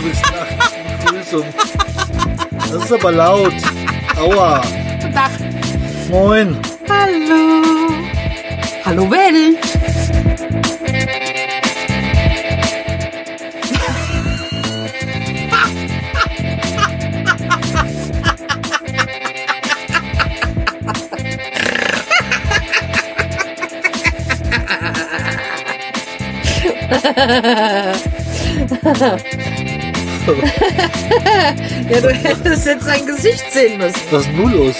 bist nachts. Begrüßung. Das ist aber laut. Aua. Guten Tag. Moin. Hallo. Hallo Ja, du hättest jetzt sein Gesicht sehen müssen. Was ist nun los?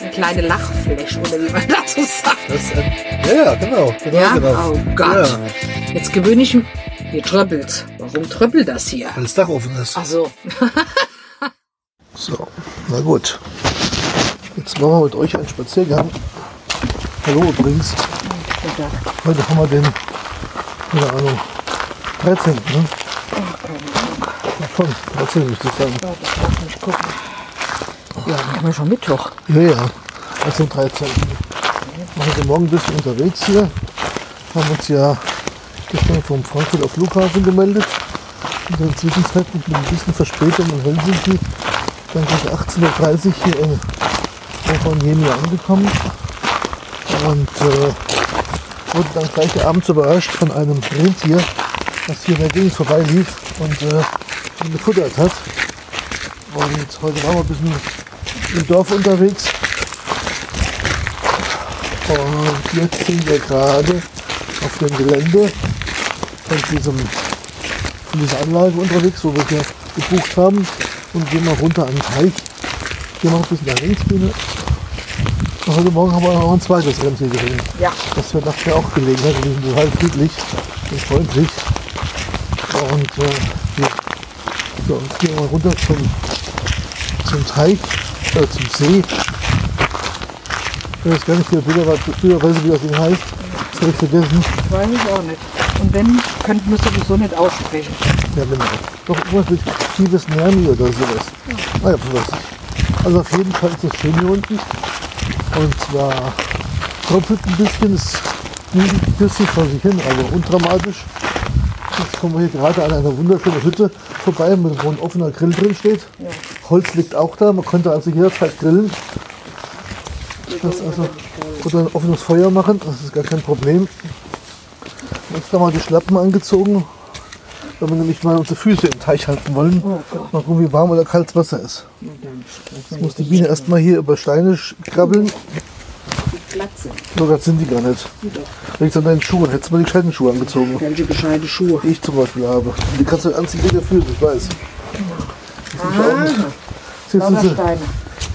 Eine kleine Lachfläche, oder wie man dazu sagt. Das ja, ja, genau. genau, Ja? genau. Oh Gott. Ja, Jetzt gewöhne ich mich. Hier tröppelt. Warum tröppelt das hier? weil das Dach offen ist. Ach so. So, na gut. Jetzt machen wir mit euch einen Spaziergang. Hallo übrigens. Heute haben wir den, keine Ahnung, 13. Ne? Ja, schon, 13 müsste es sein. Ja, das darf nicht gucken. Ja, dann haben wir schon Mittwoch. Ja, ja, also 13. Wir sind heute Morgen ein bisschen unterwegs hier. Haben uns ja gestern vom Frankfurter Flughafen gemeldet. In der Zwischenzeit mit ein bisschen Verspätung in Helsinki. Dann gleich 18.30 Uhr hier in Rovaniemi angekommen. Und äh, wurden dann gleich abends überrascht von einem Rentier, das hier in der Gegend vorbeilief und äh, ihn gefuttert hat. Und heute waren wir ein bisschen im Dorf unterwegs. Und jetzt sind wir gerade auf dem Gelände von, diesem, von dieser Anlage unterwegs, wo wir hier gebucht haben. Und gehen mal runter an den Teich. Hier noch ein bisschen nach links gehen. Und heute Morgen haben wir noch ein zweites Rentier gesehen. Ja. Das wir nachher auch gelegen hat. Die sind total friedlich und freundlich. Und äh, gehen wir mal runter zum, zum Teich, äh, zum See. Ich weiß gar nicht, wie der Bilder, weiß, wie das Ding heißt. Das habe ich vergessen. Weiß ich auch nicht. Und wenn, könnten wir sowieso nicht aussprechen. Ja, genau. Doch irgendwas mit tiefes Nermi oder sowas. Ah ja, was. Also auf jeden Fall ist es schön hier unten. Und zwar tropft ein bisschen, es nimmt ein bisschen vor sich hin, aber undramatisch. Jetzt kommen wir hier gerade an einer wunderschönen Hütte vorbei, wo ein offener Grill drin steht. Holz liegt auch da, man könnte also jederzeit grillen. Das also, oder ein offenes Feuer machen, das ist gar kein Problem. Jetzt haben wir die Schlappen angezogen, wenn wir nämlich mal unsere Füße im Teich halten wollen. Mal gucken, wie warm oder kalt das Wasser ist. Jetzt muss die Biene erstmal hier über Steine sch- krabbeln. Glatze. So, das sind die gar nicht. Liegt an deinen Schuhen. Hättest du mal die gescheiten Schuhe angezogen. Welche gescheite Schuhe. Die ich zum Beispiel habe. Die kannst du anziehen wie der Füße, ich weiß. Ah, Das ist, das ist, Steine.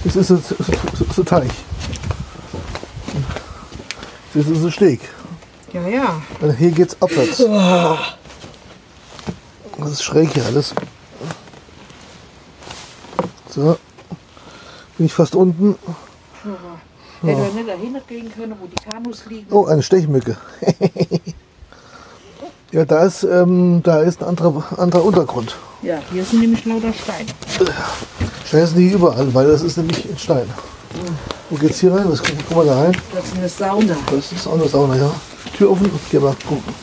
das ist, das ist, das ist ein Teich. Das ist ein Steg. Ja, ja. Und hier geht's abwärts. Das ist schräg hier alles. So. Bin ich fast unten. Hätte er nicht dahin gehen können, wo die Kanus liegen. Oh, eine Stechmücke. ja, da ist, ähm, da ist ein anderer, anderer Untergrund. Ja, hier sind nämlich lauter Steine. Steine sind nicht überall, weil das ist nämlich ein Stein. Wo geht's hier rein? Was guck mal da rein? Das ist eine Sauna. Das ist auch eine Sauna, ja. Tür offen, geh mal gucken.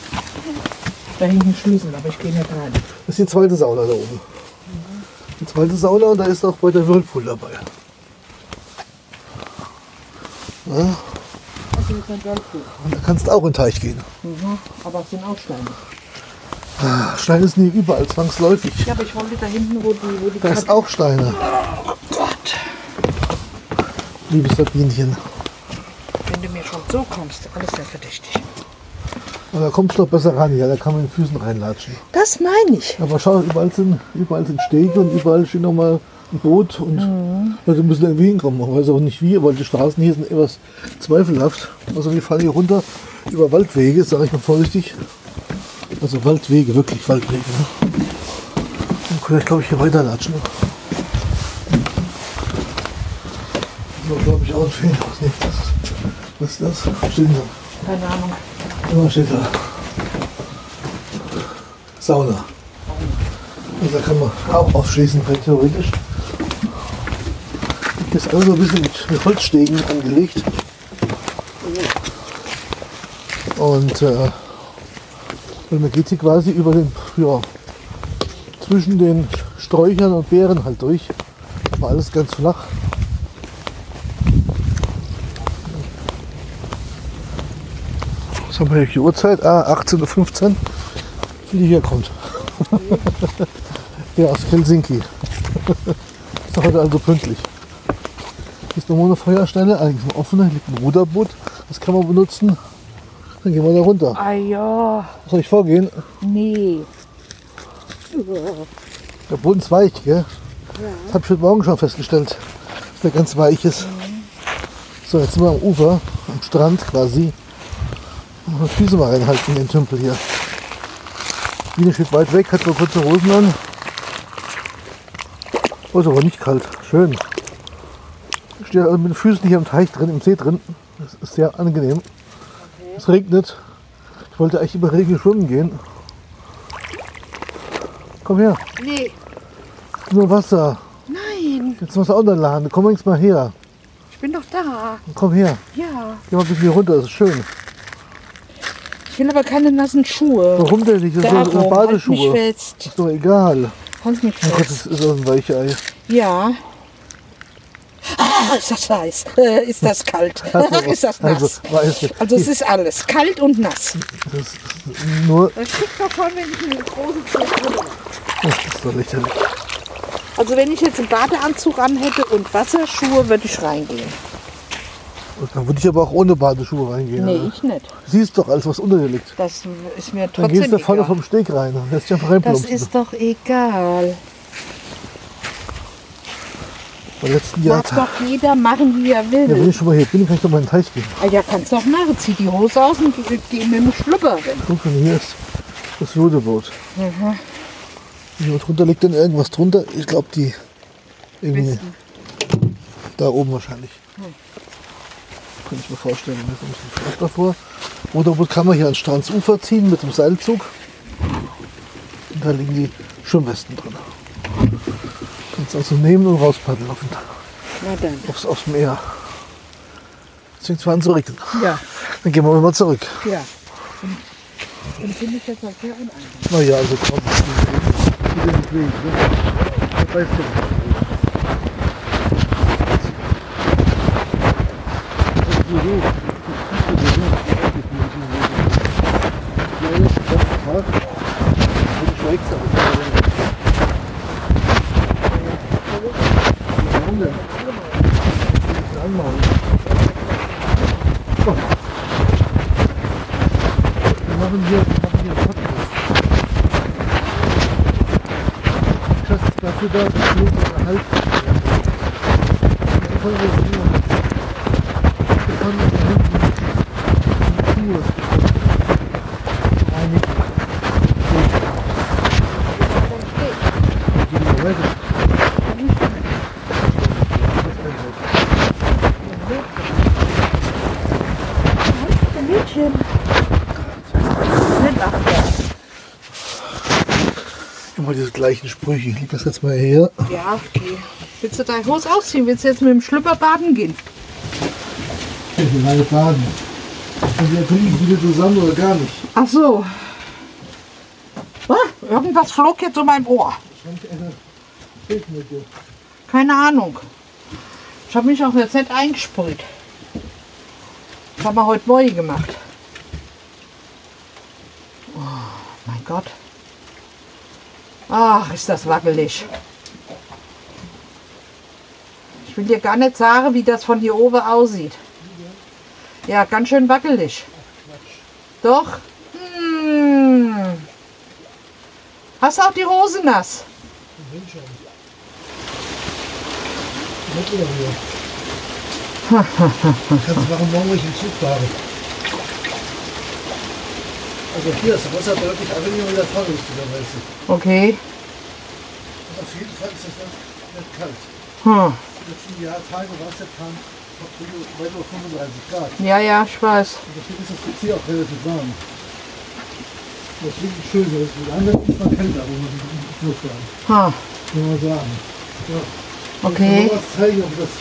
Da hinten Schlüssel, aber ich gehe nicht rein. Das ist die zweite Sauna da oben. Die zweite Sauna und da ist auch bei der Whirlpool dabei. Ja, und da kannst du auch in den Teich gehen. Mhm. Aber es sind auch Steine. Steine ist nie überall zwangsläufig. Ja, aber ich wollte da hinten, wo die, wo die Da ist auch Steine, Gott. liebes Sabinchen. Wenn du mir schon so kommst, alles sehr verdächtig. Und da kommst du doch besser ran, ja, da kann man den Füßen reinlatschen. Das meine ich. Aber schau, überall sind, überall sind Stege und überall steht noch mal ein Boot und Leute müssen irgendwie hinkommen. Man weiß auch nicht wie, weil die Straßen hier sind etwas zweifelhaft. Also wir fahren hier runter über Waldwege, sage ich mal vorsichtig. Also Waldwege, wirklich Waldwege. Ne? Dann können wir, glaube ich, hier weiterlatschen. So, glaube ich, auch ein Fehler. Was ist das? Was ist das? Was steht da? Keine Ahnung. Was steht da? Sauna. Also da kann man auch aufschließen, theoretisch. Das ist alles so ein bisschen mit, Holzstegen angelegt. Und äh, man geht hier quasi über den, ja, zwischen den Sträuchern und Beeren halt durch. War alles ganz flach. Was haben wir hier für Uhrzeit? Ah, 18.15 Uhr. Flieger kommt. ja, aus Helsinki. Ist heute also pünktlich. Hier ist nochmal eine Feuerstelle, eigentlich eine offene, hier liegt ein Ruderboot. Das kann man benutzen. Dann gehen wir da runter. Ah ja, Soll ich vorgehen? nee. Der Boden ist weich, gell? Das habe ich heute Morgen schon festgestellt, dass der ganz weich ist. So, jetzt sind wir am Ufer, am Strand quasi. Mal die Füße mal reinhalten in den Tümpel hier. Biene steht weit weg, hat nur kurze Hosen an. Oh, ist aber nicht kalt. Schön. Ich stehe also mit den Füßen hier im Teich drin, im See drin. Das ist sehr angenehm. Es regnet. Ich wollte eigentlich über Regen schwimmen gehen. Komm her. Nee. Nur Wasser. Nein, Jetzt musst du auch noch laden. Komm jetzt mal her. ich bin doch da. Komm her. Ja. Geh mal ein bisschen hier runter. Das ist schön. Ich will aber keine nassen Schuhe. Warum denn nicht? Das sind Darum, so halt mich Badeschuhe. fest. Ist doch egal. Halt mich Oh Gott, fest. das ist so ein Weichei. Ja. Ist das heiß? Äh, ist das kalt? Also, Ach, ist das nass? also, weißt du, Also es ist alles kalt und nass. das ist nur. Das kriegt doch schon, wenn ich eine große Zeug Das ist doch lächerlich. Also wenn ich jetzt einen Badeanzug an hätte und Wasserschuhe, würde ich reingehen. Und dann würde ich aber auch ohne Badeschuhe reingehen. Nee, oder? ich nicht. Siehst doch alles, was unter dir liegt. Das ist mir Dann trotzdem gehst du da vorne egal. vom Steg rein und lässt dich einfach Das ist doch egal. Beim letzten Jahr. Darf doch jeder machen, wie er Ja, wenn will. ich schon mal hier bin, kann ich doch mal in den Teich gehen. Ah, ja, kannst doch machen. Zieh die Hose aus und geh, mit dem Schlüpper rein. Guck mal, hier ist das Ruderboot. Mhm. Hier drunter liegt dann irgendwas drunter. Ich glaube, die irgendwie da oben wahrscheinlich. Kann ich mir vorstellen. Mir kommt ein Fleisch davor. Ruderboot kann man hier ans Strandsufer ziehen mit dem Seilzug. Und da liegen die Schwimmwesten drin. Kannst also nehmen und rauspaddeln auf den, Na dann. aufs, aufs Meer. Jetzt fängt es an zu regnen. Ja, Dann gehen wir mal zurück. ja. Und, und finde ich jetzt auch sehr unangenehm. Naja, also komm. Wegen, ne? Das weißt du nicht. Das ist so hoch. Das ist so hoch. Ja, jetzt den ganzen Tag. Und ich schweig's aber. Warum denn? Ich will anmachen. Komm. Wir machen hier, wir machen hier einen Podcast. Schatz, dafür da, dass wir uns erhalten. Wir können das nur. Wir können das hinten die Schuhe reinigen. So. Und die weiter. Mädchen. Nicht achter. Immer diese gleichen Sprüche. Ich leg das jetzt mal her. Ja, okay. Willst du deine Hose ausziehen? Willst du jetzt mit dem Schlüpper baden gehen? Ich will alle baden. Und wir trinken wieder zusammen oder gar nicht. Ach so. Ah, irgendwas flog jetzt um mein Ohr. Keine Ahnung. Ich habe mich auch jetzt nicht eingesprüht. Das haben wir heute neu gemacht. Oh, mein Gott. Ach, ist das wackelig. Ich will dir gar nicht sagen, wie das von hier oben aussieht. Ja, ganz schön wackelig. Doch? Hm. Hast du auch die Hose nass? Oder hier. Kannst du machen, morgen, ich im Zug fahre. Also hier ist das Wasser deutlich angenehmer wie der Fahrrüstigerweise. Okay. Und auf jeden Fall ist das nicht kalt. Hm. Die letzten Jahr, Tage war es jetzt kaum weit über 35 Grad. Ja, ja, ich weiß. Und deswegen ist das PC auch relativ warm. Das ist wirklich schön, weil es mit anderen ist mal kälter, wir im Flug waren. Hm. Muss man sagen. Ja. Okay. Ich kann was zeigen, aber das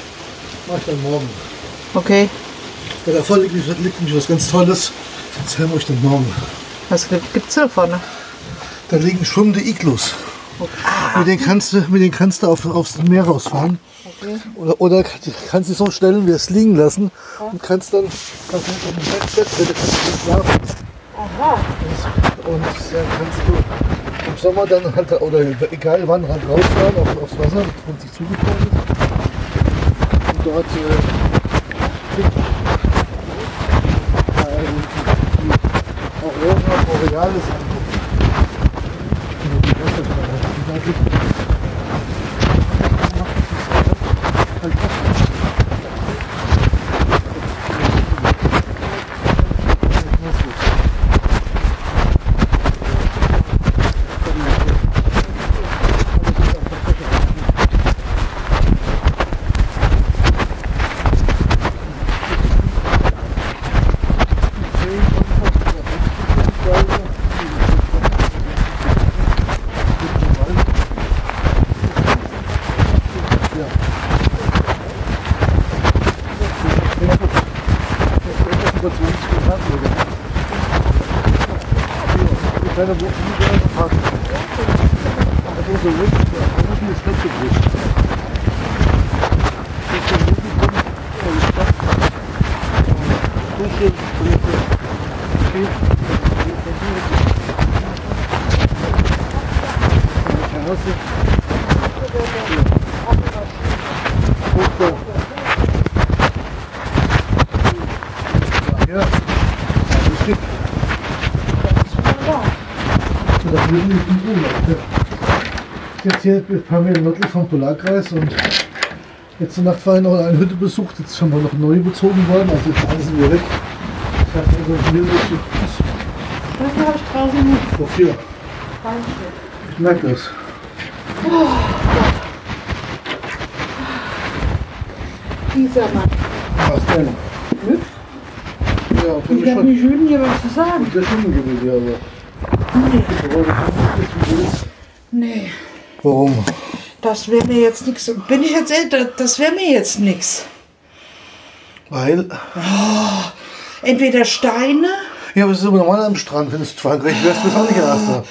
mache ich dann morgen. Okay. Bei der Folge liegt liegt nämlich was ganz Tolles. Das erzählen wir euch dann morgen. Was gibt, gibt's da vorne? Da liegen schwimmende Iglus. Mit denen kannst du, mit denen kannst du auf, aufs Meer rausfahren. Okay. Oder, oder kannst du so stellen, wir es liegen lassen und kannst dann kannst du auf dem Bett schlafen. Aha. Und dann kannst du im Sommer dann halt, oder egal wann, halt rausfahren auf, aufs Wasser, wenn es sich zugefroren ist. Und dort äh, Obrigado, Zé. Dusche, Toilette, Terrasse. Hochbau. Ja, das gibt das ist. Ja. Jetzt hier ein paar Meter nördlich vom Polarkreis und letzte Nacht war ich noch in einer Hütte besucht. Jetzt sind wir noch neu bezogen worden, also jetzt alle sind wir weg. Ich habe also hier durch Das habe ich draußen nicht. Doch hier. Ich merke das. Dieser Mann. Was denn? Hübsch. Ja, Ich finde ich habe schon. nicht schön hier was zu sagen. Sehr schön gewesen, aber. Nee. Nee. Warum? Das wäre mir jetzt nichts. Bin ich jetzt älter? Das wäre mir jetzt nichts. Weil. Entweder Steine, Ja, aber es ist aber normal am Strand. Wenn es Frankreich wärst, bist du auch nicht Erster.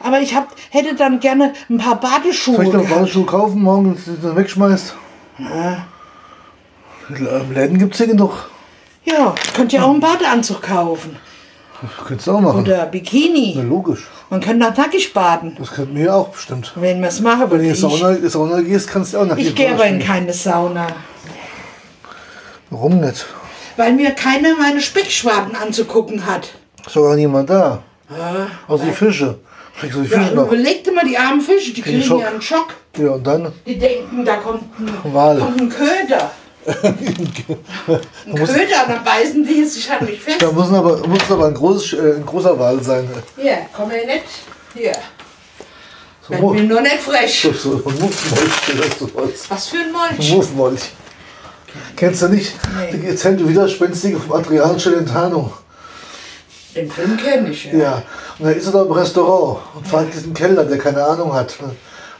aber ich hab, hätte dann gerne ein paar Badeschuhe. Soll ich noch. Badeschuhe kaufen, morgen dann wegschmeißt? Im Läden gibt es hier genug. Ja, könnt ihr auch einen Badeanzug kaufen. Das könntest du auch machen. Oder Na, Bikini. logisch. Man kann da nackig baden, Das könnten wir auch bestimmt. wenn wir es machen. Wenn du in die Sauna, in die Sauna gehst, kannst du auch nach ich gehe aber in keine Sauna. Warum nicht? Weil mir keiner meine Speckschwaden anzugucken hat. Ist doch gar niemand da. Ja, Außer die Fische. Kriegst du die ja, Fische noch? überleg dir mal die armen Fische, die kriegen Schock. ja einen Schock. Ja, und dann? Die denken, da kommt ein, kommt ein Köder. Ein Köder, dann beißen die sich an mich fest. Da muss aber, muss aber ein, großes, äh, ein großer Wal sein. Hier, komm her nicht. Hier. So, Werd mir nur nicht frech. so, so ein Muffmolch oder sowas. Was für ein Ein Molch. Muffmolch. Kennst du nicht? Nee. Die erzählte Widerspenstige vom Adriano Celentano. Den Film kenne ich, ja. Ja, und da ist er da im Restaurant und fragt diesen Kellner, der keine Ahnung hat.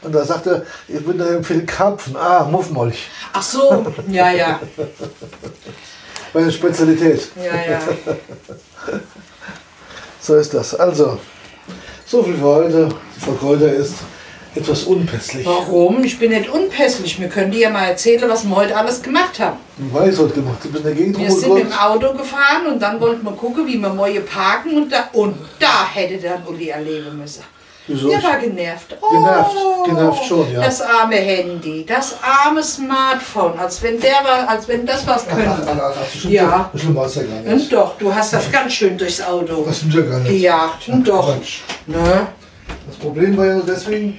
Und da sagt er, ich würde empfehlen Karpfen. Ah, Muffmolch. Ach so, ja, ja. Meine Spezialität. Ja, ja. So ist das. Also, so viel für heute. Die Frau Kräuter ist etwas unpässlich. Warum? Ich bin nicht unpässlich. Wir können dir ja mal erzählen, was wir heute alles gemacht haben. Du weißt heute gemacht. Du bist in der Gegend Wir sind dem Auto gefahren und dann wollten wir gucken, wie wir neue parken und da, und da hätte dann Uli erleben müssen. Wieso? Der war genervt. Oh, Genervt, genervt schon, ja. Das arme Handy, das arme Smartphone, als wenn der war, als wenn das was Ach, ach, könnte. ach, ach, das stimmt Ja. So schlimm war es ja gar Und nicht. doch, du hast das ganz schön durchs Auto Das ja gar nicht. gejagt. Und doch. Quatsch. Ne? Das Problem war ja deswegen,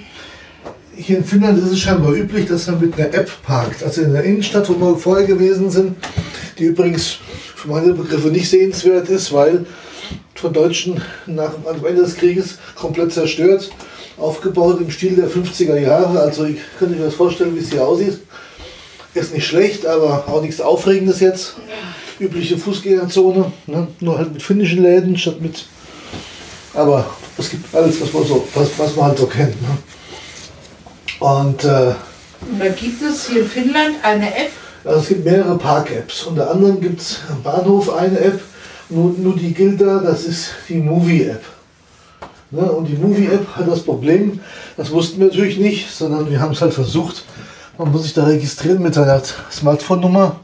hier in Finnland ist es scheinbar üblich, dass man mit einer App parkt. Also in der Innenstadt, wo wir vorher gewesen sind, die übrigens für meine Begriffe nicht sehenswert ist, weil von Deutschen nach am Ende des Krieges komplett zerstört, aufgebaut im Stil der 50er Jahre. Also ich könnte mir das vorstellen, wie es hier aussieht. Ist nicht schlecht, aber auch nichts Aufregendes jetzt. Übliche Fußgängerzone, ne? nur halt mit finnischen Läden statt mit aber es gibt alles, was man, so, was, was man halt so kennt. Ne? Und äh, Und da gibt es hier in Finnland eine App, also es gibt mehrere Park-Apps. Unter anderem gibt es am Bahnhof eine App, nur, nur die gilt da, das ist die Movie-App. Ne? Und die Movie-App hat das Problem, das wussten wir natürlich nicht, sondern wir haben es halt versucht. Man muss sich da registrieren mit seiner Smartphone-Nummer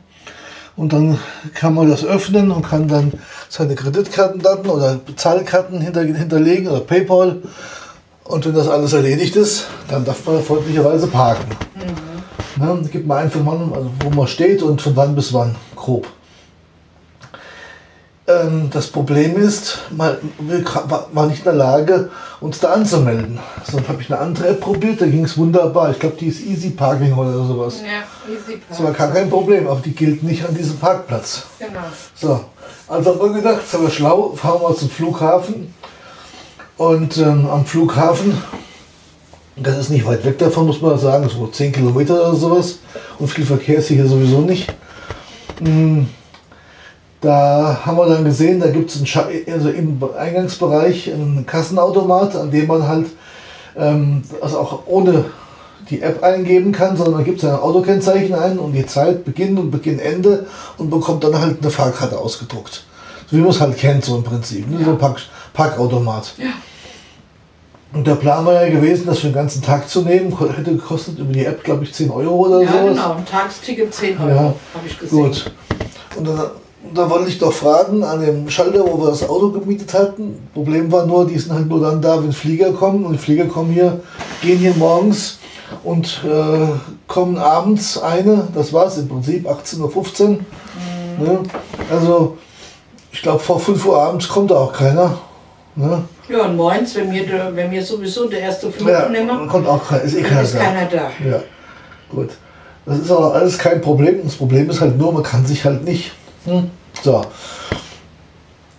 und dann kann man das öffnen und kann dann seine Kreditkartendaten oder Bezahlkarten hinter, hinterlegen oder PayPal. Und wenn das alles erledigt ist, dann darf man freundlicherweise parken. Mhm. Ne, gibt man einfach mal, also wo man steht und von wann bis wann, grob. Ähm, das Problem ist, man war nicht in der Lage, uns da anzumelden. So, dann habe ich eine andere App probiert, da ging es wunderbar. Ich glaube, die ist Easy Parking oder sowas. Ja, Easy Parking. Das war gar kein Problem, aber die gilt nicht an diesem Parkplatz. Genau. So, also haben wir gedacht, sind wir schlau, fahren wir zum Flughafen. Und ähm, am Flughafen, das ist nicht weit weg davon, muss man sagen, so 10 Kilometer oder sowas. Und viel Verkehr ist hier sowieso nicht. Mhm da haben wir dann gesehen, da gibt es also im Eingangsbereich einen Kassenautomat, an dem man halt ähm, also auch ohne die App eingeben kann, sondern man gibt sein Autokennzeichen ein und die Zeit, Beginn und Beginnende und bekommt dann halt eine Fahrkarte ausgedruckt. So wie man es halt kennt, so im Prinzip. Ne? Ja. So ein Park Parkautomat. Ja. Und der Plan war ja gewesen, das für den ganzen Tag zu nehmen. Hätte gekostet über die App, glaube ich, 10 Euro oder so. Ja, sowas. genau. Ein Tagsticket 10 Euro, ja. habe ich gesehen. Gut. Und dann da wollte ich doch fragen, an dem Schalter, wo wir das Auto gemietet hatten. Problem war nur, die sind halt nur dann da, wenn Flieger kommen. Und die Flieger kommen hier, gehen hier morgens und äh, kommen abends eine. Das war es im Prinzip, 18.15 Uhr. Mhm. Ne? Also, ich glaube, vor 5 Uhr abends kommt da auch keiner. Ne? Ja, und morgens, wenn wir, wenn wir sowieso der erste Flug ja, nehmen, kommt auch keiner, ist eh keiner, ist da. keiner da. Ja, gut. Das ist aber alles kein Problem. Das Problem ist halt nur, man kann sich halt nicht hm. So.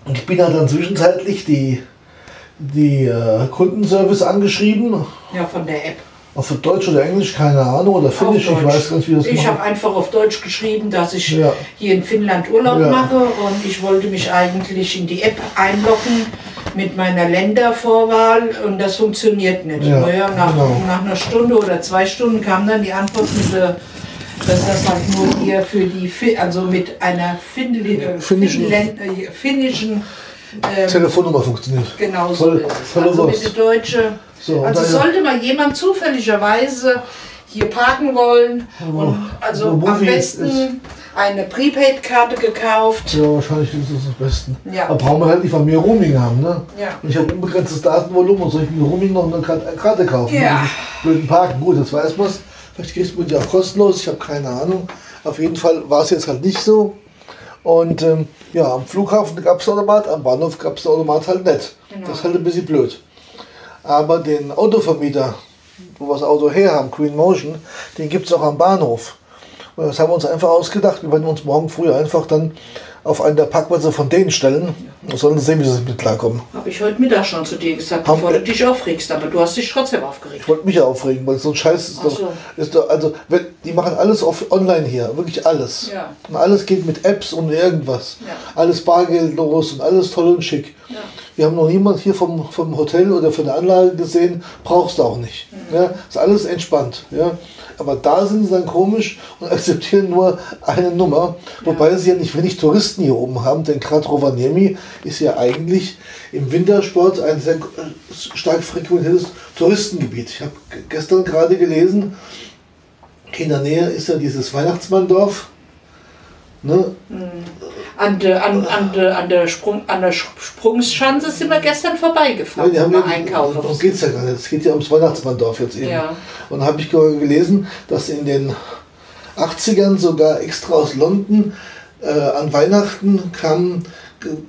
Und ich bin halt dann zwischenzeitlich die, die äh, Kundenservice angeschrieben. Ja, von der App. Auf Deutsch oder Englisch, keine Ahnung, oder Finnisch, ich weiß gar nicht, wie das Ich habe einfach auf Deutsch geschrieben, dass ich ja. hier in Finnland Urlaub ja. mache und ich wollte mich eigentlich in die App einloggen mit meiner Ländervorwahl und das funktioniert nicht. Ja, naja, nach, genau. nach einer Stunde oder zwei Stunden kam dann die Antwort mit der dass das halt nur hier für die, also mit einer Findli, äh, finnischen, äh, finnischen ähm, Telefonnummer funktioniert. Genau so voll, ist Also mit der deutsche. So, also sollte mal jemand zufälligerweise hier parken wollen oh, und also am besten eine Prepaid-Karte gekauft. Ja, wahrscheinlich ist das das Beste. Ja. Da brauchen wir halt nicht von mir Roaming haben. Ne? Ja. Und ich habe unbegrenztes Datenvolumen und soll ich mir Roaming noch eine Karte kaufen? Ja. Blöden Parken, gut, das weiß man Vielleicht kriegst du die auch kostenlos, ich habe keine Ahnung. Auf jeden Fall war es jetzt halt nicht so. Und ähm, ja, am Flughafen gab es Automat, am Bahnhof gab es Automat halt nicht. Genau. Das ist halt ein bisschen blöd. Aber den Autovermieter, wo wir das Auto her haben, Green Motion, den gibt es auch am Bahnhof. Und das haben wir uns einfach ausgedacht. Wir werden uns morgen früh einfach dann auf einen der Parkplätze von denen stellen. Wir sollen sehen, wie sie mit klarkommen. Habe ich heute Mittag schon zu dir gesagt, bevor du dich aufregst, aber du hast dich trotzdem aufgeregt. Ich wollte mich ja aufregen, weil so ein Scheiß ist, doch, so. ist doch, also wenn, die machen alles auf, online hier, wirklich alles. Ja. Und alles geht mit Apps und irgendwas. Ja. Alles bargeldlos und alles toll und schick. Ja. Wir haben noch niemand hier vom, vom Hotel oder von der Anlage gesehen, brauchst du auch nicht. Mhm. Ja, ist alles entspannt. Ja. Aber da sind sie dann komisch und akzeptieren nur eine Nummer. Ja. Wobei sie ja nicht wenig Touristen hier oben haben, denn gerade Rovaniemi ist ja eigentlich im Wintersport ein sehr stark frequentiertes Touristengebiet. Ich habe gestern gerade gelesen, in der Nähe ist ja dieses Weihnachtsmanndorf. Ne? Mhm an der, an, an der, an der, Sprung, an der Sprungschanze sind wir gestern vorbeigefahren. Ja, die haben ja, einkaufen. Darum geht es ja gar nicht. Es geht ja ums Weihnachtsmanndorf jetzt eben. Ja. Und da habe ich gelesen, dass in den 80ern sogar extra aus London äh, an Weihnachten kamen,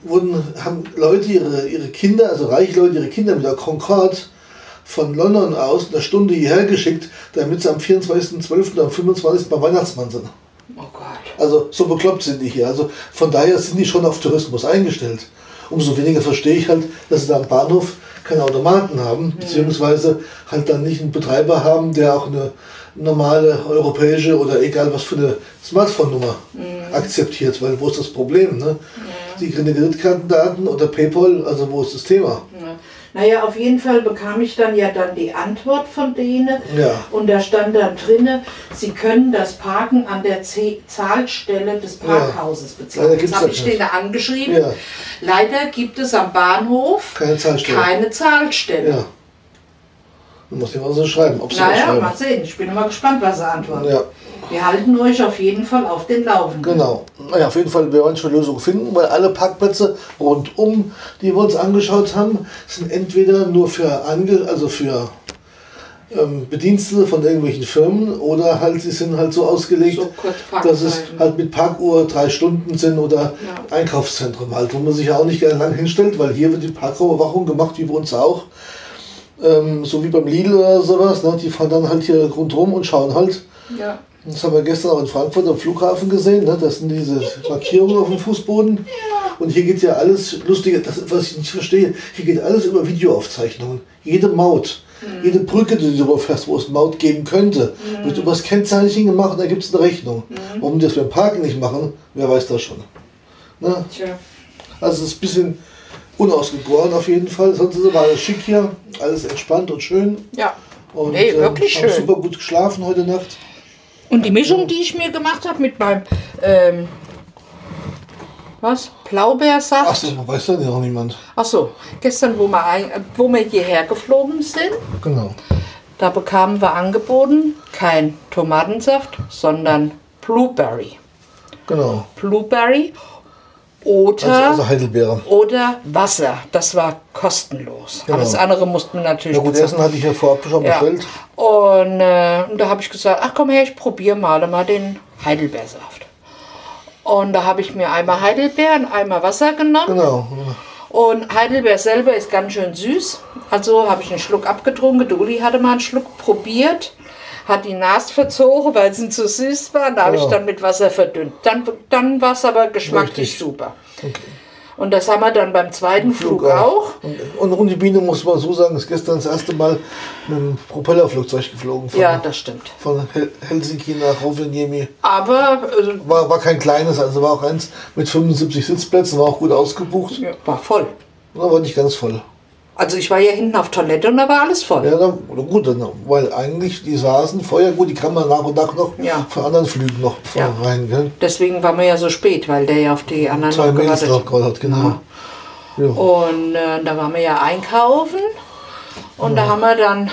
wurden, haben Leute ihre, ihre Kinder, also reiche Leute ihre Kinder mit der Concorde von London aus eine Stunde hierher geschickt, damit sie am 24.12. und am 25. beim Weihnachtsmann sind. Oh Gott. Also so bekloppt sind die hier. Also von daher sind die schon auf Tourismus eingestellt. Umso weniger verstehe ich halt, dass sie da am Bahnhof keine Automaten haben, mhm. beziehungsweise halt dann nicht einen Betreiber haben, der auch eine normale europäische oder egal was für eine Smartphone-Nummer mhm. akzeptiert. Weil wo ist das Problem? Ne? Ja. Die Kreditkartendaten oder PayPal, also wo ist das Thema? Ja. Naja, auf jeden Fall bekam ich dann ja dann die Antwort von denen. Ja. Und da stand dann drinne, Sie können das Parken an der Z Zahlstelle des Parkhauses beziehen. Leider Jetzt gibt's habe das ich denen angeschrieben. Ja. Leider gibt es am Bahnhof Keine Zahlstelle. keine Zahlstelle. Ja. Du musst dir mal so schreiben, ob sie Naja, schreiben. mal sehen. Ich bin mal gespannt, was sie antworten. Ja, Wir halten euch auf jeden Fall auf den Laufenden. genau. Naja, auf jeden Fall, wir wollen schon eine Lösung finden, weil alle Parkplätze rundum, die wir uns angeschaut haben, sind entweder nur für, Ange also für ähm, Bedienstete von irgendwelchen Firmen oder halt, sie sind halt so ausgelegt, So dass es halt mit Parkuhr drei Stunden sind oder Ja. Einkaufszentrum halt, wo man sich ja auch nicht gerne lang hinstellt, weil hier wird die Parkraumüberwachung gemacht, wie bei uns auch. Ähm, so wie beim Lidl oder sowas, ne? die fahren dann halt hier rundherum und schauen halt. Ja. Das haben wir gestern auch in Frankfurt am Flughafen gesehen. Ne? Das sind diese Markierungen auf dem Fußboden. Und hier geht ja alles lustige, das, was ich nicht verstehe, hier geht alles über Videoaufzeichnungen. Jede Maut, jede Brücke, die du überfährst, wo es Maut geben könnte, wird übers Kennzeichen gemacht und da gibt es eine Rechnung. Warum die das beim Parken nicht machen, wer weiß das schon. Ne? Tja. Also es ist ein bisschen unausgegoren auf jeden Fall. Sonst ist aber alles schick hier, alles entspannt und schön. Ja. Und Nee, ähm, wirklich haben schön. super gut geschlafen heute Nacht. Und die Mischung, die ich mir gemacht habe mit meinem ähm, was? Blaubeersaft? Ach so, weiß ja noch niemand. Ach so, gestern, wo wir, ein, wo wir hierher geflogen sind, Genau. da bekamen wir angeboten kein Tomatensaft, sondern Blueberry. Genau. Blueberry oder, also Heidelbeere. oder Wasser. Das war kostenlos. Genau. Alles andere mussten wir natürlich Ja gut, bezahlen. Essen hatte ich ja vorab schon Ja. bestellt. Und, äh, und da habe ich gesagt, ach komm her, ich probiere mal, mal den Heidelbeersaft. Und da habe ich mir einmal Heidelbeeren, einmal Wasser genommen. Genau. Und Heidelbeer selber ist ganz schön süß. Also habe ich einen Schluck abgetrunken. Duli hatte mal einen Schluck probiert, hat die Nase verzogen, weil sie zu süß waren. Da habe ich Ja. dann mit Wasser verdünnt. Dann, dann war es aber geschmacklich Richtig. super. Okay. Und das haben wir dann beim zweiten Flug, auch. Und, und, die Biene, muss man so sagen, ist gestern das erste Mal mit einem Propellerflugzeug geflogen. Von, Ja, das stimmt. von Hel Helsinki nach Rovaniemi. Aber äh, War, war kein kleines, also war auch eins mit 75 Sitzplätzen, war auch gut ausgebucht. ja, war voll. Aber nicht ganz voll. Also ich war ja hinten auf Toilette und da war alles voll. Ja, dann, gut, dann, weil eigentlich die saßen vorher, gut, die kann man nach und nach noch Ja. von anderen Flügen noch Ja. rein. Gell? Deswegen waren wir ja so spät, weil der ja auf die anderen Zwei noch gewartet noch gerade hat, genau. Ja. Und äh, da waren wir ja einkaufen und da haben wir dann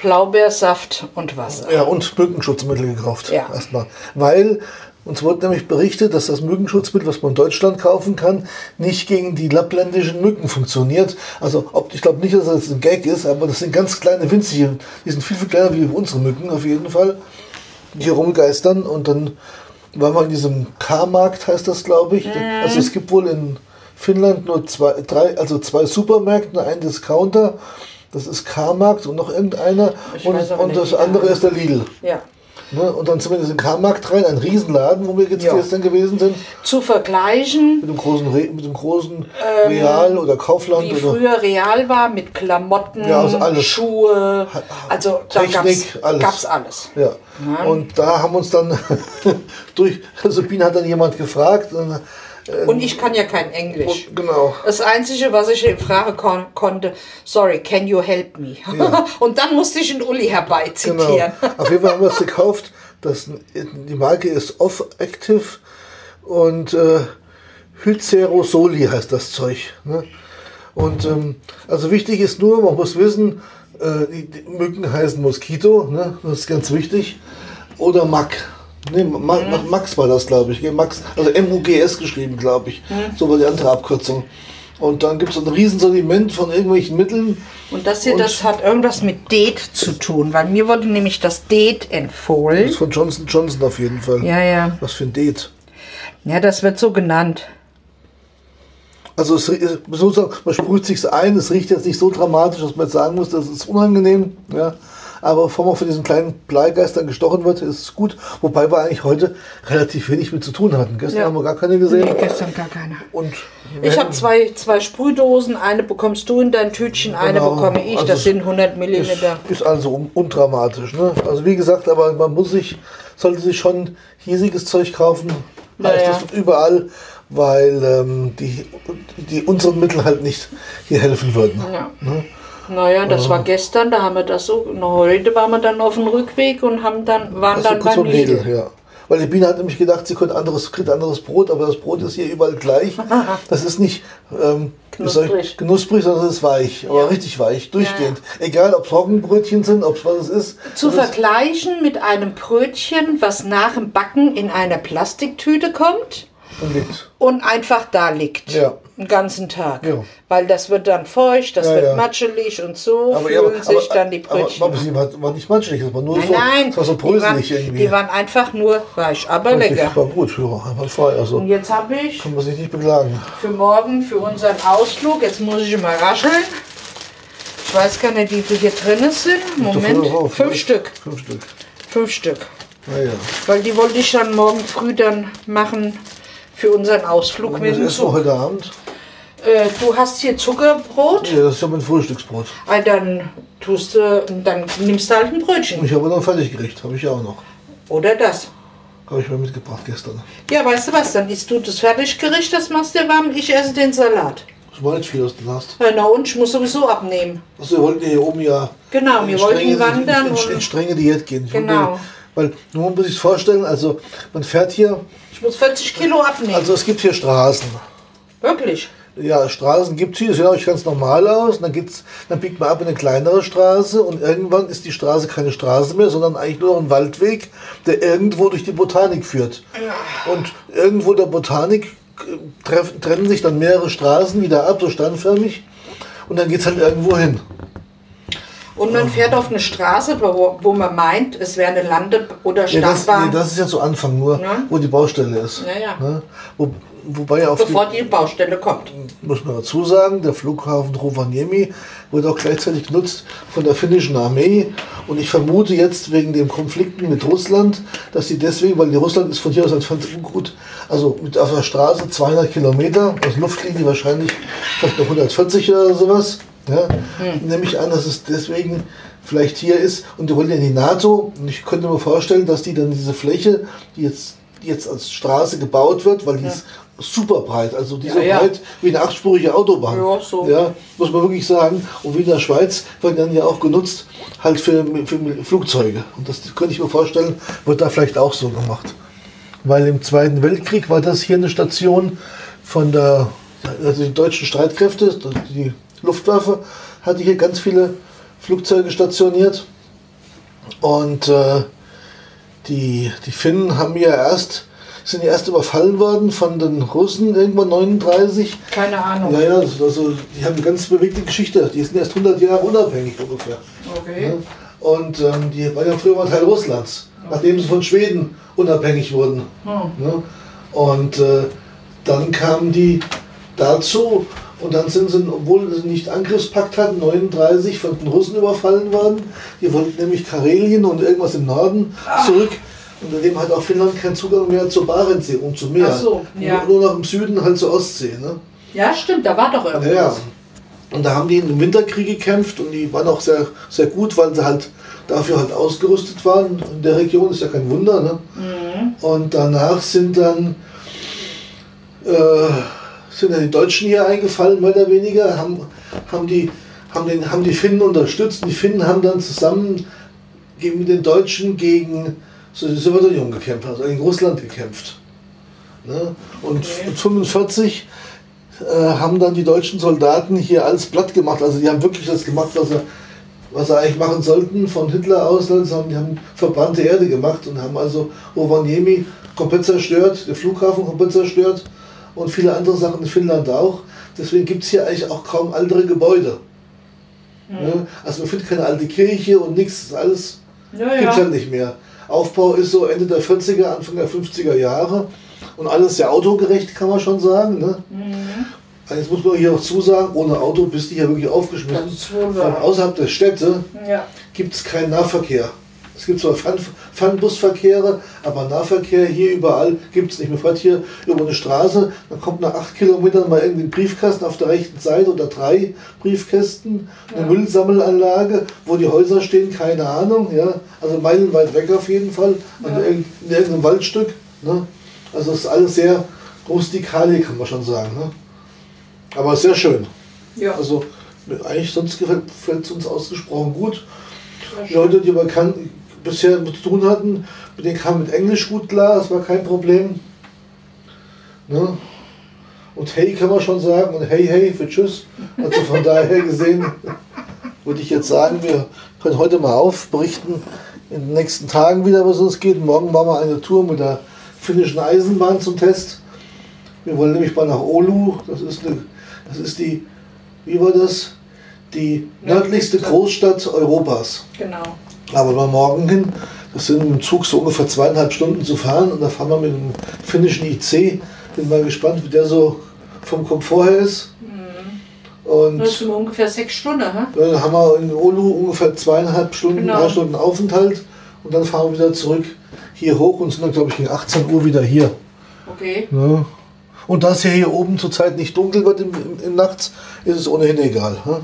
Blaubeersaft und Wasser. Ja, und Mückenschutzmittel gekauft. Ja. Erstmal. Weil uns wurde nämlich berichtet, dass das Mückenschutzmittel, was man in Deutschland kaufen kann, nicht gegen die lappländischen Mücken funktioniert. Also ob, ich glaube nicht, dass das ein Gag ist, aber das sind ganz kleine, winzige, die sind viel, viel kleiner wie unsere Mücken auf jeden Fall, die hier rumgeistern. Und dann waren wir in diesem K-Markt, heißt das, glaube ich. Also es gibt wohl in Finnland nur zwei, drei, also zwei Supermärkte, einen Discounter. Das ist K-Markt und noch irgendeiner. Ich Und, und das andere ist der Lidl. Ja. Ne? Und dann sind wir in diesen K-Markt rein, ein Riesenladen, wo wir jetzt Ja. gestern gewesen sind, Zu vergleichen, mit dem großen, Re mit dem großen Real oder Kaufland Ähm, wie oder früher Real war, mit Klamotten, Ja, also alles. Schuhe, also da Technik, gab's alles. gab's alles. ja. Und da haben uns dann durch Sabine hat dann jemand gefragt und, Und ich kann ja kein Englisch. und genau. Das Einzige, was ich in Frage kon konnte, sorry, can you help me? Und dann musste ich einen Uli Genau. herbeizitieren. Auf jeden Fall haben wir es gekauft. Das, die Marke ist Off Active und äh, Hycerosoli heißt das Zeug. Ne? Und ähm, also wichtig ist nur, man muss wissen, äh, die, Mücken heißen Moskito, ne? das ist ganz wichtig. Oder Mac. Nee, Ma Ma Max war das, glaube ich. Max, also M-U-G-S geschrieben, glaube ich. So war die andere Abkürzung. Und dann gibt es ein Riesensortiment von irgendwelchen Mitteln. Und das hier, Und- das hat irgendwas mit Date zu tun, weil mir wurde nämlich das Date Das empfohlen. ist von Johnson Johnson auf jeden Fall. Ja, ja. Was für ein Date. Ja, das wird so genannt. Also es, rie- so sagen, man sprüht sich ein, es riecht jetzt nicht so dramatisch, dass man jetzt sagen muss, das ist unangenehm. Ja. Aber bevor man von diesen kleinen Bleigeistern gestochen wird, ist es gut. Wobei wir eigentlich heute relativ wenig mit zu tun hatten. Gestern Ja. haben wir gar keine gesehen. Nee, gestern gar keiner. Und Ich habe zwei, zwei Sprühdosen, eine bekommst du in dein Tütchen, eine Genau. bekomme ich, Also das sind 100 ist, Milliliter. ist also un undramatisch. Ne? Also wie gesagt, aber man muss sich, sollte sich schon hiesiges Zeug kaufen. Ja, heißt ja. das überall, weil ähm, die, die unseren Mittel halt nicht hier helfen würden. Ja. Ne? Naja, das war gestern, da haben wir das so. Heute waren wir dann auf dem Rückweg und haben dann, waren Also dann kurz beim Lidl, Lidl. ja. Weil die Biene hat nämlich gedacht, sie könnte anderes, kriegt anderes Brot, aber das Brot ist hier überall gleich. Das ist nicht ähm, soll ich- Knusprig. knusprig, sondern es ist weich, aber Ja. richtig weich, durchgehend. Egal, ob Trockenbrötchen sind, ob es was es ist. Zu das ist vergleichen mit einem Brötchen, was nach dem Backen in einer Plastiktüte kommt und liegt. Und einfach da liegt. Ja. Den ganzen Tag. Ja. Weil das wird dann feucht, das Ja, wird ja. matschelig und so Aber, ja, fühlen aber, sich aber, dann die Brötchen. Aber, aber sie war, war nicht matschig, es war nur nein, so, nein, war so die, waren, bröselig irgendwie. die waren einfach nur weich, aber Richtig, lecker. War gut, ja, einfach frei. Also Und jetzt habe ich kann man sich nicht beklagen. für morgen, für unseren Ausflug, jetzt muss ich mal rascheln. Ich weiß gar nicht, wie viele hier drin sind. Moment, drauf, fünf? Stück. Fünf Stück. Fünf Stück. Naja. Weil die wollte ich dann morgen früh dann machen für unseren Ausflug mit dem essen wir heute Abend. Äh, du hast hier Zuckerbrot, Ja, das ist ja mein Frühstücksbrot. ah, dann tust du, dann nimmst du halt ein Brötchen. Ich habe noch fertig gekriegt, habe ich ja auch noch. Oder das. Habe ich mir mitgebracht gestern. Ja, weißt du was, dann isst du das Fertiggericht, das machst du warm, ich esse den Salat. Das war nicht viel, was du hast. Ja, na und, ich muss sowieso abnehmen. Also wir wollten ja hier oben ja Genau, wir in wollten strenge, wandern in, in, in strenge Diät gehen. Ich Genau. Weil nun muss ich es vorstellen, also man fährt hier, ich muss 40 Kilo abnehmen. also es gibt hier Straßen. Wirklich. Ja, Straßen gibt es hier, das sieht auch ganz normal aus. Dann, gibt's, dann biegt man ab in eine kleinere Straße und irgendwann ist die Straße keine Straße mehr, sondern eigentlich nur noch ein Waldweg, der irgendwo durch die Botanik führt. Und irgendwo der Botanik äh, treffen, trennen sich dann mehrere Straßen wieder ab, so standförmig. Und dann geht es halt irgendwo hin. Und man fährt auf eine Straße, wo, wo man meint, es wäre eine Lande- oder Ja, das, nee, das ist ja zu Anfang nur, Ja. wo die Baustelle ist. Ja, ja. Ne? Wo, wobei auf die, bevor die Baustelle kommt. muss man dazu sagen, der Flughafen Rovaniemi wird auch gleichzeitig genutzt von der finnischen Armee. Und ich vermute jetzt wegen dem Konflikten mit Russland, dass sie deswegen, weil die Russland ist von hier aus entfernt gut, also mit auf der Straße 200 Kilometer, aus Luftlinie wahrscheinlich vielleicht noch 140 oder sowas. Ja, Nehme ich an, dass es deswegen vielleicht hier ist. Und die wollen ja in die NATO. Und ich könnte mir vorstellen, dass die dann diese Fläche, die jetzt, die jetzt als Straße gebaut wird, weil die ist super breit, also die so Ja, ja. breit wie eine achtspurige Autobahn. Ja, so. Ja, muss man wirklich sagen. Und wie in der Schweiz wird dann ja auch genutzt, halt für, für Flugzeuge. Und das könnte ich mir vorstellen, wird da vielleicht auch so gemacht. Weil im Zweiten Weltkrieg war das hier eine Station von der, also die deutschen Streitkräfte, die Luftwaffe hatte hier ganz viele Flugzeuge stationiert. Und äh, die, die Finnen haben ja erst, sind ja erst überfallen worden von den Russen irgendwann 39. Keine Ahnung. Ja, ja, das- also die haben eine ganz bewegte Geschichte. Die sind erst 100 Jahre unabhängig ungefähr. Okay. Und ähm, die waren ja früher mal Teil Russlands, nachdem sie von Schweden unabhängig wurden. Ne? Und äh, dann kamen die dazu und dann sind sie, obwohl sie nicht Angriffspakt hatten, 39 von den Russen überfallen worden. Die wollten nämlich Karelien und irgendwas im Norden zurück. Und dem hat auch Finnland keinen Zugang mehr zur Barentssee und zum Meer. Ach so, ja. nur, nur noch im Süden halt zur Ostsee. Ne? Ja, stimmt, da war doch irgendwas. ja. Und da haben die im Winterkrieg gekämpft und die waren auch sehr, sehr gut, weil sie halt dafür halt ausgerüstet waren. In der Region ist ja kein Wunder. Ne? Und danach sind dann, äh, sind dann die Deutschen hier eingefallen, mehr oder weniger, haben, haben, die, haben, den, haben die Finnen unterstützt. Die Finnen haben dann zusammen gegen- mit den Deutschen gegen so die Sowjetunion gekämpft, also gegen Russland gekämpft. Ne? Und Okay. 1945 äh, haben dann die deutschen Soldaten hier alles platt gemacht. Also die haben wirklich das gemacht, was sie, was sie eigentlich machen sollten von Hitler aus, sondern die haben verbrannte Erde gemacht und haben also Rovaniemi komplett zerstört, den Flughafen komplett zerstört und viele andere Sachen in Finnland auch. Deswegen gibt es hier eigentlich auch kaum ältere Gebäude. Ne? Also man findet keine alte Kirche und nichts, das ist alles Ja, gibt es ja. halt nicht mehr. Aufbau ist so Ende der 40er, Anfang der 50er Jahre und alles sehr autogerecht, kann man schon sagen. Ne? Mhm. Jetzt muss man hier auch zusagen, ohne Auto bist du hier wirklich aufgeschmissen. Von außerhalb der Städte Ja. gibt es keinen Nahverkehr. Es gibt zwar Fernbusverkehre, aber Nahverkehr hier überall gibt es nicht. Man fährt hier über eine Straße, dann kommt nach acht Kilometern mal irgendwie ein Briefkasten auf der rechten Seite oder drei Briefkästen, eine Müllsammelanlage, wo die Häuser stehen, keine Ahnung. Ja? Also meilenweit weg auf jeden Fall, an irgend- in irgendeinem Waldstück. Ne? Also es ist alles sehr rustikal, hier, kann man schon sagen. Ne? Aber sehr schön. Ja. Also Eigentlich sonst gefällt es uns ausgesprochen gut. Leute, die wir kann, bisher zu tun hatten, mit denen kam mit Englisch gut klar, das war kein Problem. Ne? Und hey kann man schon sagen und hey, hey für Tschüss. Also von daher gesehen würde ich jetzt sagen, wir können heute mal aufberichten in den nächsten Tagen wieder, was uns geht. Morgen machen wir eine Tour mit der finnischen Eisenbahn zum Test. Wir wollen nämlich mal nach Oulu, das ist, eine, das ist die, wie war das? Die nördlichste Großstadt Europas. Genau. Aber mal morgen hin, das sind im Zug so ungefähr zweieinhalb Stunden zu fahren und da fahren wir mit dem finnischen IC. Bin mal gespannt, wie der so vom Komfort her ist. Und Das sind ungefähr sechs Stunden, hä? dann haben wir in Olu ungefähr zweieinhalb Stunden, Genau. drei Stunden Aufenthalt und dann fahren wir wieder zurück hier hoch und sind dann, glaube ich, gegen 18 Uhr wieder hier. Okay. Ne? Und da es ja hier oben zurzeit nicht dunkel wird im, im, im Nachts, ist es ohnehin egal. Ne?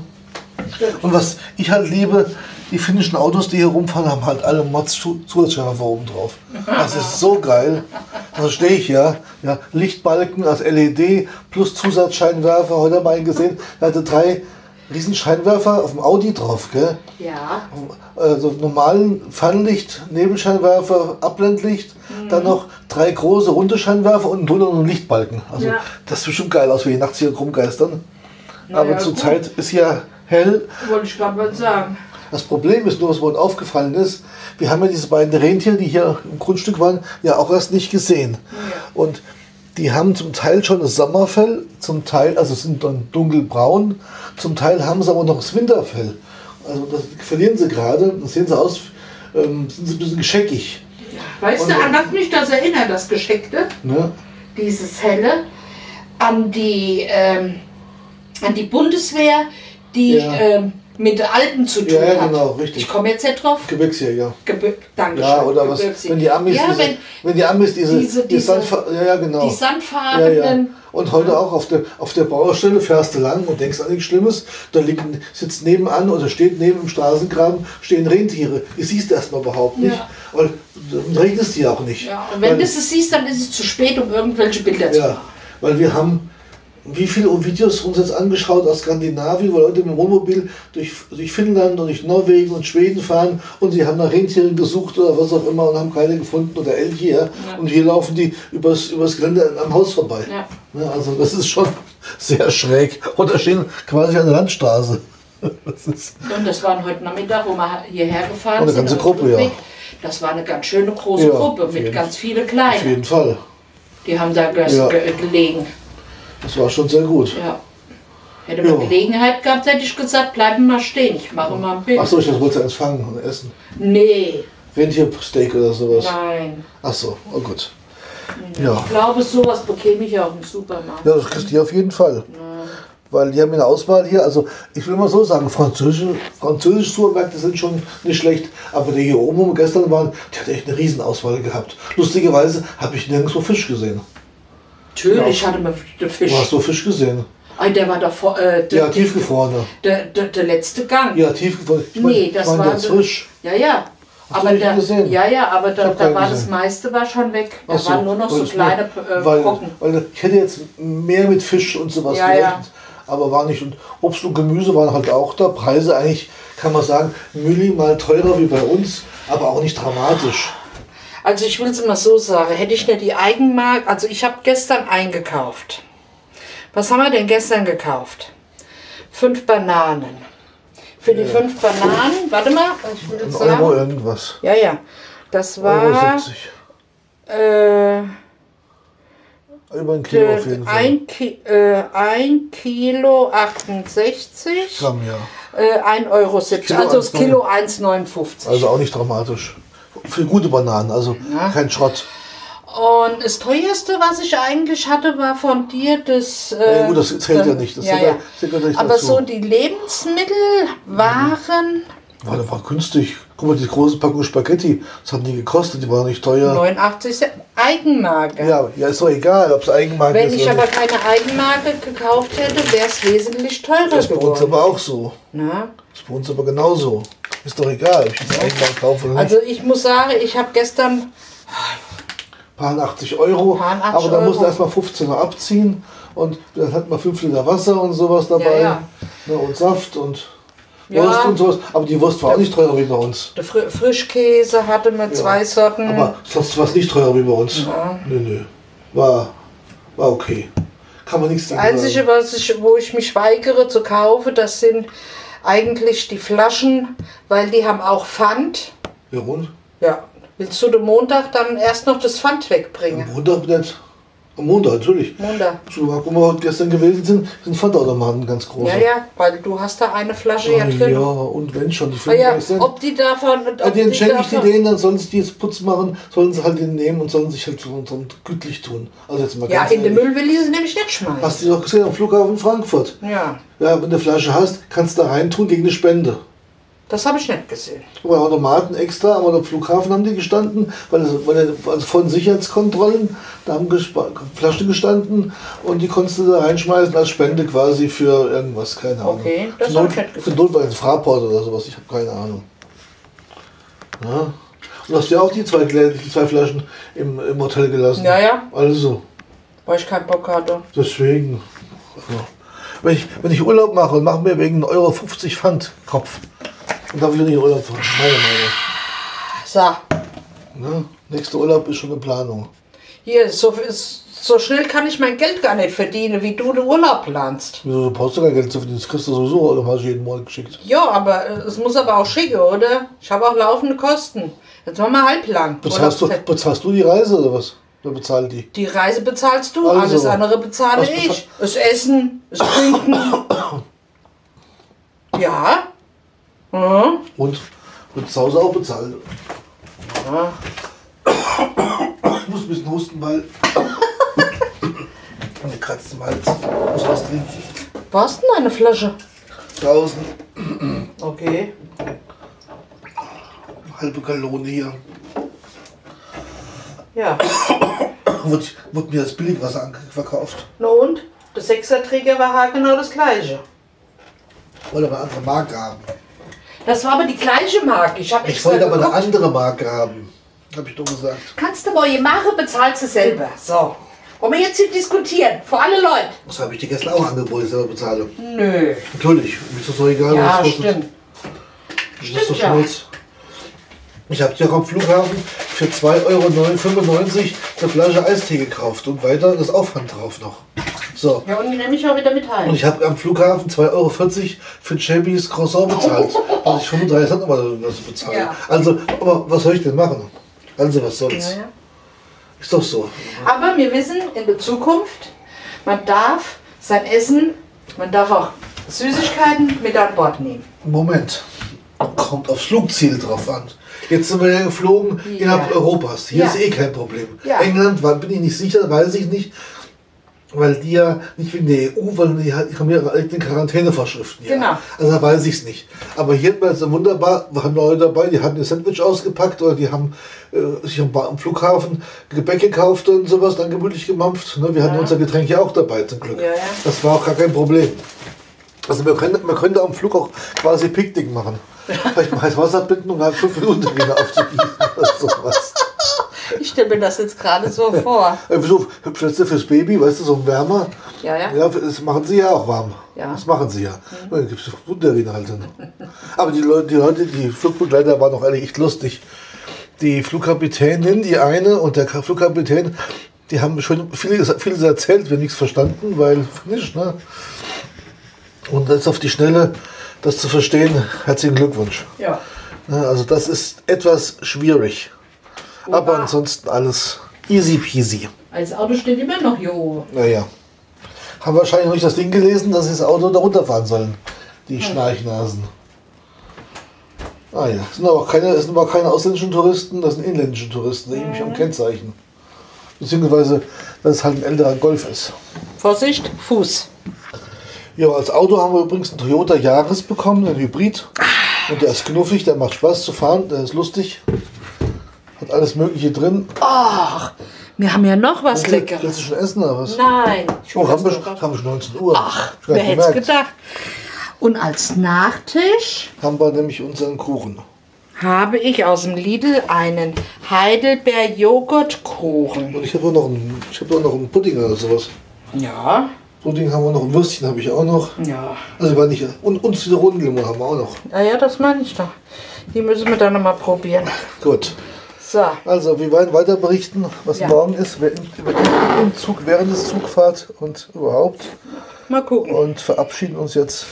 Und was ich halt liebe, die finnischen Autos, die hier rumfahren, haben halt alle Mods Zusatzscheinwerfer oben drauf. Das ist so geil. Da stehe ich ja, ja, Lichtbalken als LED plus Zusatzscheinwerfer. Heute haben wir einen gesehen, der hatte drei Riesenscheinwerfer auf dem Audi drauf. Gell? Ja. Also normalen Fernlicht, Nebelscheinwerfer, Abblendlicht, Mhm. dann noch drei große runde Scheinwerfer und einen und einen Lichtbalken. Also Ja. das sieht bestimmt geil aus, wie die nachts hier rumgeistern. Na Aber zurzeit ist ja hell. Wollte ich gerade mal sagen. Das Problem ist nur, was mir aufgefallen ist, wir haben ja diese beiden Rentiere, die hier im Grundstück waren, ja auch erst nicht gesehen. Und die haben zum Teil schon das Sommerfell, zum Teil, also sind dann dunkelbraun, zum Teil haben sie aber noch das Winterfell. Also das verlieren sie gerade, das sehen sie aus, ähm, sind sie ein bisschen gescheckig. Weißt du, Und- an was mich das erinnert, das Gescheckte? Ne? Dieses Helle, an die, ähm, an die Bundeswehr, die Ja. ähm, mit Alpen zu tun Ja, ja, hat. genau, richtig. Ich komme jetzt nicht drauf. Gebirgsjäger. Gebir Dankeschön. Ja, oder was, wenn die Amis ja, diese, wenn wenn die Amis diese, diese- die Sandfa- ja, ja, genau. die ja. Und heute auch auf der, auf der Baustelle fährst du lang und denkst an nichts Schlimmes. Da liegen, sitzt nebenan oder steht neben dem Straßengraben, stehen Rentiere. Die siehst du erstmal überhaupt nicht. Ja. Und dann regnet es die auch nicht. Ja, und wenn weil, du es siehst, dann ist es zu spät, um irgendwelche Bilder zu ja, machen. weil wir haben wie viele Videos uns jetzt angeschaut aus Skandinavien, wo Leute mit dem Wohnmobil durch, durch Finnland und durch Norwegen und Schweden fahren und sie haben nach Rentieren gesucht oder was auch immer und haben keine gefunden oder Elche. Ja? Und hier laufen die übers, übers Gelände am Haus vorbei. Ja. Ne, also das ist schon sehr schräg. Oder stehen quasi an der Landstraße. Das ist, Und das waren heute Nachmittag, wo wir hierher gefahren Und eine sind. ganze auf Gruppe, ja. Das war eine ganz schöne große Gruppe auf mit ganz vielen auf Kleinen. jeden Fall. Die haben da gelegen. Das war schon sehr gut. Ja. Hätte man Ja. Gelegenheit gehabt, hätte ich gesagt, bleiben mal stehen. Ich mache mal ein Bild. Achso, ich wollte eins fangen und essen. Nee, Rentiersteak oder sowas. nein. Achso, oh gut. Ja. Ich glaube, sowas bekäme ich auch im Supermarkt. Ja, das kriegst du auf jeden Fall. Weil die haben eine Auswahl hier, also ich will mal so sagen, französische, französische Supermärkte sind schon nicht schlecht, aber der hier oben, wo wir gestern waren, der hat echt eine Riesenauswahl gehabt. Lustigerweise habe ich nirgendwo Fisch gesehen. Natürlich hatte man Fisch. Wo hast du Fisch gesehen? Ah, der war davor, äh, der, Ja, tiefgefrorene. der, der, der letzte Gang. Ja, tiefgefroren. Ich mein, nee, das war der frisch. Ja, ja. Hast du Aber gesehen? ja, ja, aber da, da war das gesehen. meiste war schon weg. Da so, waren nur noch so kleine äh, weil, Brocken. weil ich hätte jetzt mehr mit Fisch und sowas Ja, gerechnet, ja. aber war nicht. Und Obst und Gemüse waren halt auch da. Preise eigentlich, kann man sagen, minimal teurer wie bei uns, aber auch nicht dramatisch. Also ich will es immer so sagen, hätte ich nicht die Eigenmarke, also ich habe gestern eingekauft. Was haben wir denn gestern gekauft? Fünf Bananen. Für die fünf Bananen, warte mal, ich will jetzt Euro sagen. irgendwas. Ja, ja. Das Euro war 70. äh, Über ein Kilo auf jeden Fall. ein, Ki äh, ein Kilo 68, Gramm, ja. äh, 1,70 Euro. Kilo Also das 1,59. Kilo 1,59. Also auch nicht dramatisch. Für gute Bananen, also kein Schrott. Und das teuerste, was ich eigentlich hatte, war von dir das. Äh, Ja, gut, das zählt ja nicht. Das ja, ja- ja. ja nicht Aber dazu. so die Lebensmittel waren War, das war günstig. Guck mal, die große Packung Spaghetti, das hat die gekostet, die war nicht teuer. 89 Cent. Eigenmarke. Ja, ja, ist doch egal, ob es Eigenmarke Wenn ist ich oder aber nicht. keine Eigenmarke gekauft hätte, wäre es wesentlich teurer Das ist bei uns geworden. aber auch so. Na? Das ist bei uns aber genauso. Ist doch egal, ob ich jetzt Eigenmarke kaufe oder nicht. Also ich muss sagen, ich habe gestern Paar 80 Euro, Paar 80 aber da musst du erstmal 15er abziehen Und dann hat man 5 Liter Wasser und sowas dabei. ja. Ne, und Saft und Ja. Wurst und sowas. Aber die Wurst war auch nicht teurer wie bei uns. Der Fri Frischkäse hatte mit zwei Sorten. Aber sonst war es nicht teurer wie bei uns. Ja. Nö, nö. War, war okay. Kann man nichts Das gegen Einzige, sagen. was ich, wo ich mich weigere zu kaufen, das sind eigentlich die Flaschen, weil die haben auch Pfand. Ja, und? Ja. Willst du den Montag dann erst noch das Pfand wegbringen? Am Montag nicht. Montag, natürlich. Montag. Wo wir heute gestern gewesen sind, sind Pfandautomaten ganz große. Ja, ja, weil du hast da eine Flasche ja drin. ja, und wenn schon, die Ah, ja, 35 Cent. ob die davon. Ob Ja, den die schenke ich die denen, dann sollen sie die jetzt Putz machen, sollen sie halt den nehmen und sollen sich halt so, so gütlich tun. Also jetzt mal Ja, ganz in den. Müll will ich sie nämlich nicht schmeißen. Hast du doch gesehen am Flughafen Frankfurt? Ja, Ja, wenn du eine Flasche hast, kannst du da reintun gegen eine Spende. Das habe ich nicht gesehen. Bei Automaten extra, aber am Flughafen haben die gestanden, weil, es, weil es- also von Sicherheitskontrollen, da haben Flaschen gestanden und die konntest du da reinschmeißen als Spende quasi für irgendwas, keine Ahnung. Okay, das Für hab Not- ich nicht Für gesehen. Notfall ein Fraport oder sowas, ich habe keine Ahnung. Ja. Und hast du ja auch die zwei, die zwei Flaschen im, im Hotel gelassen. Ja, ja. Also, Weil ich keinen Bock hatte. deswegen. Also, wenn, ich, wenn ich Urlaub mache und mache mir wegen 1,50 Euro Pfand Kopf, darf ich nicht in Urlaub fahren. Meine Meinung. So, Ne? Nächster Urlaub ist schon in Planung. hier, so, so schnell kann ich mein Geld gar nicht verdienen, wie du den Urlaub planst. Wieso du brauchst du kein Geld zu verdienen? Das kriegst du sowieso automatisch jeden Monat geschickt. Ja, aber äh, es muss aber auch schicken, oder? Ich habe auch laufende Kosten. Jetzt machen wir halblang. Bezahlst du, bezahlst du die Reise oder was? Wer bezahlt die? die Reise bezahlst du, Also, alles andere bezahle ich. Das Essen, das Trinken. ja. Mhm. Und wird zu Hause auch bezahlt. ja. Ich muss ein bisschen husten, weil. Mir kratzt im Hals. Ich muss was trinken. Wo hast denn eine Flasche? Draußen. Okay. Halbe Gallone hier. Ja. Wurde, wurde mir das Billigwasser verkauft. Na und? Der Sechserträger war genau das gleiche. Wollte aber eine andere Marke haben. Das war aber die gleiche Marke. Ich habe Ich wollte aber eine andere Marke haben. Hab ich doch gesagt. Kannst du neue machen, bezahlst du selber. So. Wollen wir jetzt hier diskutieren? Vor alle Leute? Das habe ich dir gestern auch angeboten, selber bezahle. Nö. Natürlich, mir ist das doch egal, Ja, was es kostet. stimmt. Das ist doch ja. Ich habe dir am Flughafen für 2,95 Euro eine Flasche Eistee gekauft und weiter das Aufwand drauf noch. So. Ja, und die nehme ich auch wieder mit Und heim. ich habe am Flughafen 2,40 Euro für Chebys Croissant bezahlt. Also ich 35 Cent das bezahlt. Ja. Also, aber was soll ich denn machen? Also was soll's? Ja, ja. Ist doch so. Aber wir wissen in der Zukunft, man darf sein Essen, man darf auch Süßigkeiten mit an Bord nehmen. Moment. Kommt aufs Flugziel drauf an. Jetzt sind wir ja geflogen Ja. innerhalb Europas. Hier Ja. ist eh kein Problem. Ja. England war, bin ich nicht sicher, weiß ich nicht. Weil die ja nicht wegen der EU, weil die, hat- die haben ja eigene Quarantänevorschriften. Ja. Genau. Also da weiß ich es nicht. Aber hier war es so wunderbar, wir haben Leute dabei, die hatten ihr Sandwich ausgepackt oder die haben äh, sich am, Flughafen Gebäck gekauft und sowas, dann gemütlich gemampft. Ne? Wir hatten Ja. unser Getränk ja auch dabei zum Glück. Ja, ja. Das war auch gar kein Problem. Also man könnte, man könnte am Flug auch quasi Picknick machen. Vielleicht mal heiß Wasser binden und halt fünf Minuten wieder aufzugießen oder sowas. Ich stelle mir das jetzt gerade so vor. Äh, wieso? Plätze fürs Baby, weißt du, so ein Wärmer. Ja, ja. Ja, das machen sie ja auch warm. Ja. Das machen sie ja. Mhm. Dann gibt es Wunderinhalte. Aber die Leute, die Leute, die Flugbegleiter waren auch ehrlich echt lustig. Die Flugkapitänin, die eine und der Flugkapitän, die haben schon vieles, vieles erzählt, wir haben nichts verstanden, weil nicht, ne? Und das auf die Schnelle, das zu verstehen, herzlichen Glückwunsch. Ja. Ne, Also das ist etwas schwierig. Aber ansonsten alles easy peasy. Als Auto steht immer noch hier oben. Naja. Haben wahrscheinlich noch nicht das Ding gelesen, dass sie das Auto da runterfahren sollen. Die Schnarchnasen. Ah ja, es sind aber auch keine, es sind aber keine ausländischen Touristen, das sind inländische Touristen, die nämlich am Kennzeichen. Beziehungsweise, dass es halt ein älterer Golf ist. Vorsicht, Fuß. Ja, als Auto haben wir übrigens einen Toyota Yaris bekommen, ein Hybrid. Und der ist knuffig, der macht Spaß zu fahren, der ist lustig. Alles Mögliche drin. Ach, wir haben ja noch was Willst Leckeres. du schon essen oder was? Nein. Ich Oh, haben wir, schon, haben wir schon 19 Uhr. Ach, wer hätte es gedacht? Und als Nachtisch Haben wir nämlich unseren Kuchen. habe ich aus dem Lidl einen Heidelbeer Joghurtkuchen. Und ich habe auch noch einen, ich habe auch noch einen Pudding oder sowas. Ja, Pudding haben wir noch, ein Würstchen habe ich auch noch. Ja. Also war nicht. Und, und Zitronenlimo haben wir auch noch. Ah ja, das meine ich doch. Die müssen wir dann nochmal probieren. Gut. So. Also, wir werden weiter berichten, was Ja. morgen ist, im, Zug, während des Zugfahrt und überhaupt. Mal gucken. Und verabschieden uns jetzt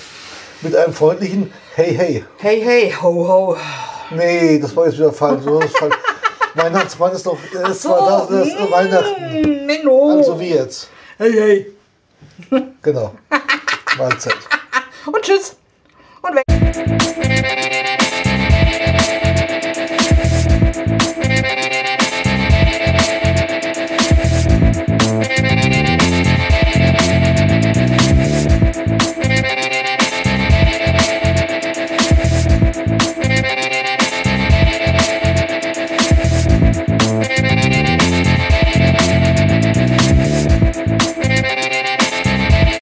mit einem freundlichen Hey, hey. Hey, hey, ho, ho. Nee, das war jetzt wieder falsch. Weihnachtsmann ist doch, es So, war das, das ist Weihnachten. Mm, Menno. Also wie jetzt. Hey, hey. Genau. Mahlzeit. Und tschüss. Und weg.